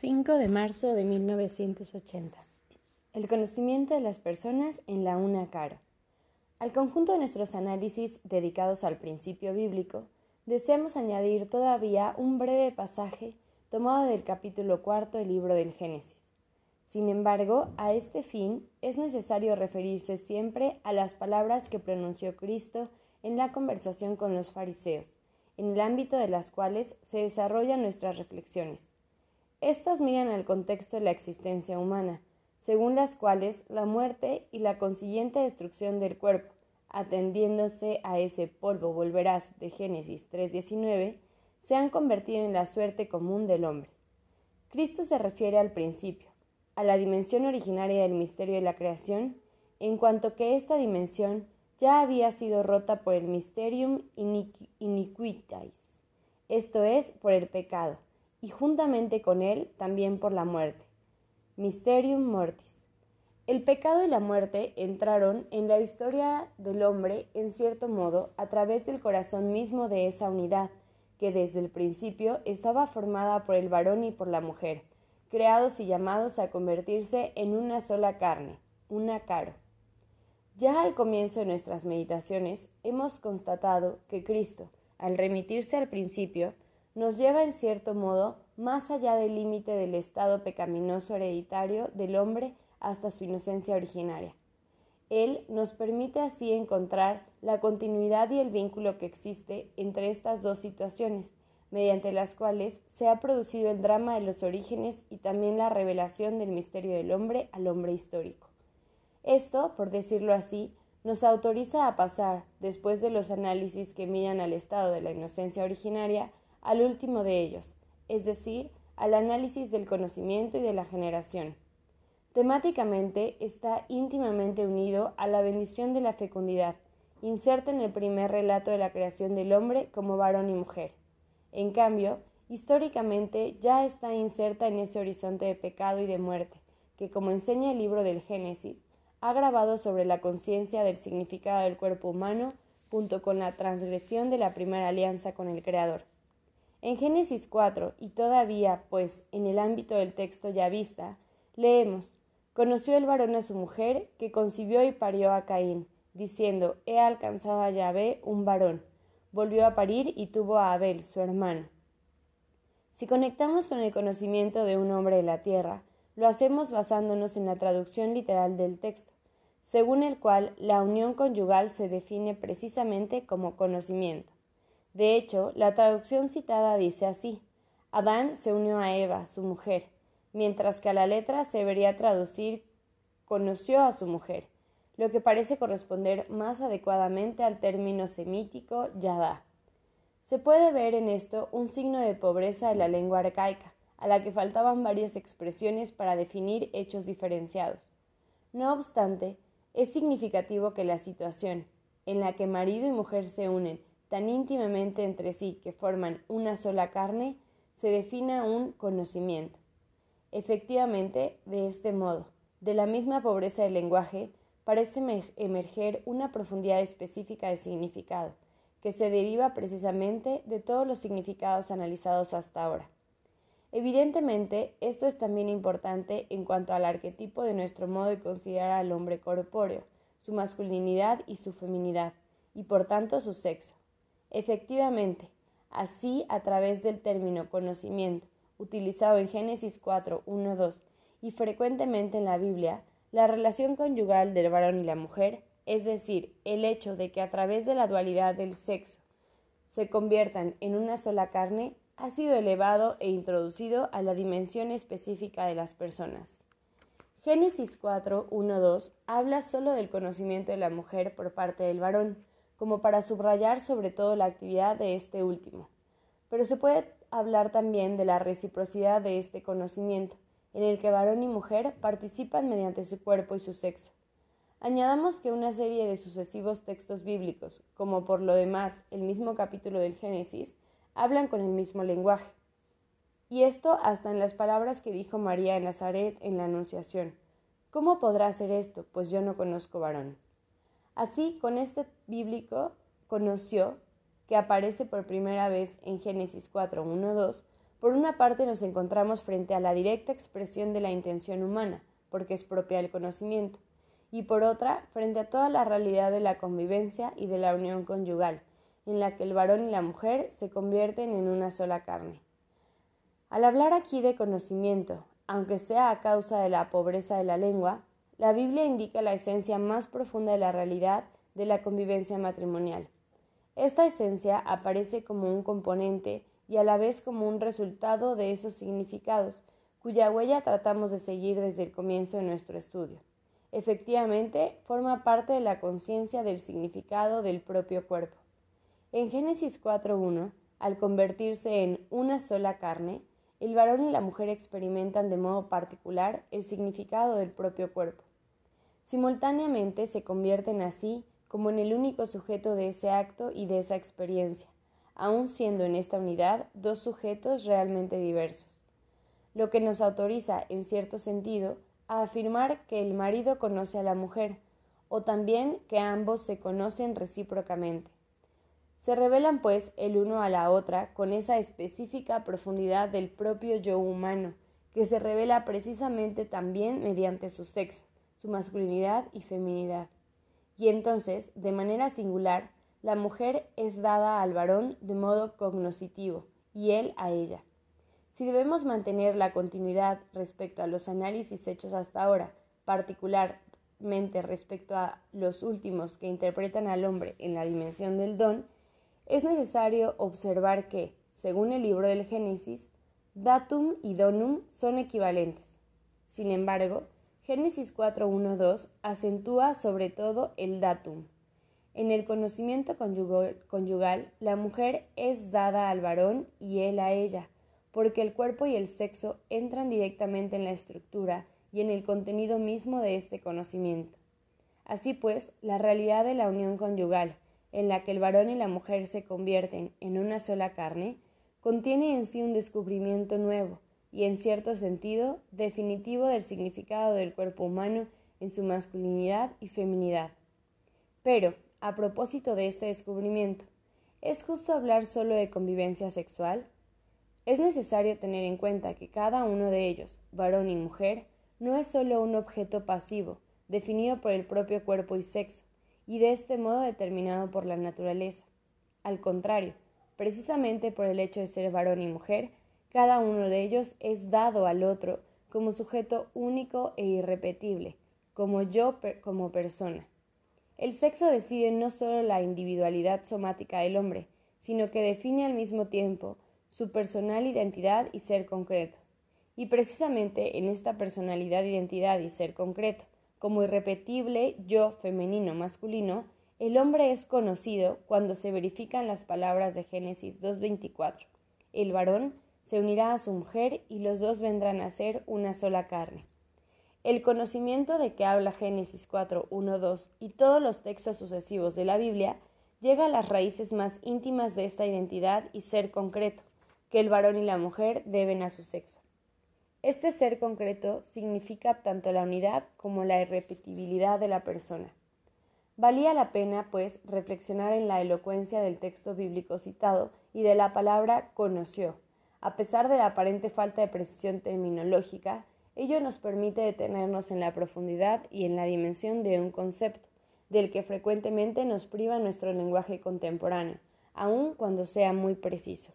5 de marzo de 1980. El conocimiento de las personas en la una cara. Al conjunto de nuestros análisis dedicados al principio bíblico, deseamos añadir todavía un breve pasaje tomado del capítulo cuarto del libro del Génesis. Sin embargo, a este fin es necesario referirse siempre a las palabras que pronunció Cristo en la conversación con los fariseos, en el ámbito de las cuales se desarrollan nuestras reflexiones. Estas miran al contexto de la existencia humana, según las cuales la muerte y la consiguiente destrucción del cuerpo, atendiéndose a ese polvo volverás de Génesis 3.19, se han convertido en la suerte común del hombre. Cristo se refiere al principio, a la dimensión originaria del misterio de la creación, en cuanto que esta dimensión ya había sido rota por el mysterium iniquitais, esto es, por el pecado y juntamente con él también por la muerte. Mysterium Mortis. El pecado y la muerte entraron en la historia del hombre en cierto modo a través del corazón mismo de esa unidad, que desde el principio estaba formada por el varón y por la mujer, creados y llamados a convertirse en una sola carne, una caro. Ya al comienzo de nuestras meditaciones hemos constatado que Cristo, al remitirse al principio, nos lleva en cierto modo más allá del límite del estado pecaminoso hereditario del hombre hasta su inocencia originaria. Él nos permite así encontrar la continuidad y el vínculo que existe entre estas dos situaciones, mediante las cuales se ha producido el drama de los orígenes y también la revelación del misterio del hombre al hombre histórico. Esto, por decirlo así, nos autoriza a pasar, después de los análisis que miran al estado de la inocencia originaria, al último de ellos, es decir, al análisis del conocimiento y de la generación. Temáticamente está íntimamente unido a la bendición de la fecundidad, inserta en el primer relato de la creación del hombre como varón y mujer. En cambio, históricamente ya está inserta en ese horizonte de pecado y de muerte, que, como enseña el libro del Génesis, ha grabado sobre la conciencia del significado del cuerpo humano junto con la transgresión de la primera alianza con el Creador. En Génesis 4, y todavía, pues, en el ámbito del texto ya vista, leemos, Conoció el varón a su mujer, que concibió y parió a Caín, diciendo, He alcanzado a Yahvé un varón. Volvió a parir y tuvo a Abel, su hermano. Si conectamos con el conocimiento de un hombre de la tierra, lo hacemos basándonos en la traducción literal del texto, según el cual la unión conyugal se define precisamente como conocimiento. De hecho, la traducción citada dice así: Adán se unió a Eva, su mujer, mientras que a la letra se debería traducir conoció a su mujer, lo que parece corresponder más adecuadamente al término semítico yadá. Se puede ver en esto un signo de pobreza de la lengua arcaica, a la que faltaban varias expresiones para definir hechos diferenciados. No obstante, es significativo que la situación en la que marido y mujer se unen tan íntimamente entre sí que forman una sola carne, se defina un conocimiento. Efectivamente, de este modo, de la misma pobreza del lenguaje, parece emerger una profundidad específica de significado, que se deriva precisamente de todos los significados analizados hasta ahora. Evidentemente, esto es también importante en cuanto al arquetipo de nuestro modo de considerar al hombre corpóreo, su masculinidad y su feminidad, y por tanto su sexo. Efectivamente, así a través del término conocimiento, utilizado en Génesis 4, 1, 2 y frecuentemente en la Biblia, la relación conyugal del varón y la mujer, es decir, el hecho de que a través de la dualidad del sexo se conviertan en una sola carne, ha sido elevado e introducido a la dimensión específica de las personas. Génesis 4, 1, 2 habla solo del conocimiento de la mujer por parte del varón, como para subrayar sobre todo la actividad de este último. Pero se puede hablar también de la reciprocidad de este conocimiento, en el que varón y mujer participan mediante su cuerpo y su sexo. Añadamos que una serie de sucesivos textos bíblicos, como por lo demás el mismo capítulo del Génesis, hablan con el mismo lenguaje. Y esto hasta en las palabras que dijo María en Nazaret en la Anunciación. ¿Cómo podrá hacer esto? Pues yo no conozco varón. Así, con este bíblico conoció, que aparece por primera vez en Génesis 4, 1, 2, Por una parte nos encontramos frente a la directa expresión de la intención humana, porque es propia del conocimiento, y por otra, frente a toda la realidad de la convivencia y de la unión conyugal, en la que el varón y la mujer se convierten en una sola carne. Al hablar aquí de conocimiento, aunque sea a causa de la pobreza de la lengua, la Biblia indica la esencia más profunda de la realidad de la convivencia matrimonial. Esta esencia aparece como un componente y a la vez como un resultado de esos significados, cuya huella tratamos de seguir desde el comienzo de nuestro estudio. Efectivamente, forma parte de la conciencia del significado del propio cuerpo. En Génesis 4.1, al convertirse en una sola carne, el varón y la mujer experimentan de modo particular el significado del propio cuerpo. Simultáneamente se convierten así como en el único sujeto de ese acto y de esa experiencia, aun siendo en esta unidad dos sujetos realmente diversos, lo que nos autoriza, en cierto sentido, a afirmar que el marido conoce a la mujer, o también que ambos se conocen recíprocamente. Se revelan, pues, el uno a la otra con esa específica profundidad del propio yo humano, que se revela precisamente también mediante su sexo, su masculinidad y feminidad. Y entonces, de manera singular, la mujer es dada al varón de modo cognoscitivo y él a ella. Si debemos mantener la continuidad respecto a los análisis hechos hasta ahora, particularmente respecto a los últimos que interpretan al hombre en la dimensión del don, es necesario observar que, según el libro del Génesis, datum y donum son equivalentes. Sin embargo, Génesis 4.1.2 acentúa sobre todo el datum. En el conocimiento conyugal, la mujer es dada al varón y él a ella, porque el cuerpo y el sexo entran directamente en la estructura y en el contenido mismo de este conocimiento. Así pues, la realidad de la unión conyugal, en la que el varón y la mujer se convierten en una sola carne, contiene en sí un descubrimiento nuevo y, en cierto sentido, definitivo del significado del cuerpo humano en su masculinidad y feminidad. Pero, a propósito de este descubrimiento, ¿es justo hablar solo de convivencia sexual? Es necesario tener en cuenta que cada uno de ellos, varón y mujer, no es solo un objeto pasivo, definido por el propio cuerpo y sexo, y de este modo determinado por la naturaleza. Al contrario, precisamente por el hecho de ser varón y mujer, cada uno de ellos es dado al otro como sujeto único e irrepetible, como yo como persona. El sexo decide no solo la individualidad somática del hombre, sino que define al mismo tiempo su personal identidad y ser concreto. Y precisamente en esta personalidad, identidad y ser concreto, como irrepetible yo femenino masculino, el hombre es conocido cuando se verifican las palabras de Génesis 2.24. El varón se unirá a su mujer y los dos vendrán a ser una sola carne. El conocimiento de que habla Génesis 4, 1, 2 y todos los textos sucesivos de la Biblia llega a las raíces más íntimas de esta identidad y ser concreto, que el varón y la mujer deben a su sexo. Este ser concreto significa tanto la unidad como la irrepetibilidad de la persona. Valía la pena, pues, reflexionar en la elocuencia del texto bíblico citado y de la palabra conoció. A pesar de la aparente falta de precisión terminológica, Ello nos permite detenernos en la profundidad y en la dimensión de un concepto, del que frecuentemente nos priva nuestro lenguaje contemporáneo, aun cuando sea muy preciso.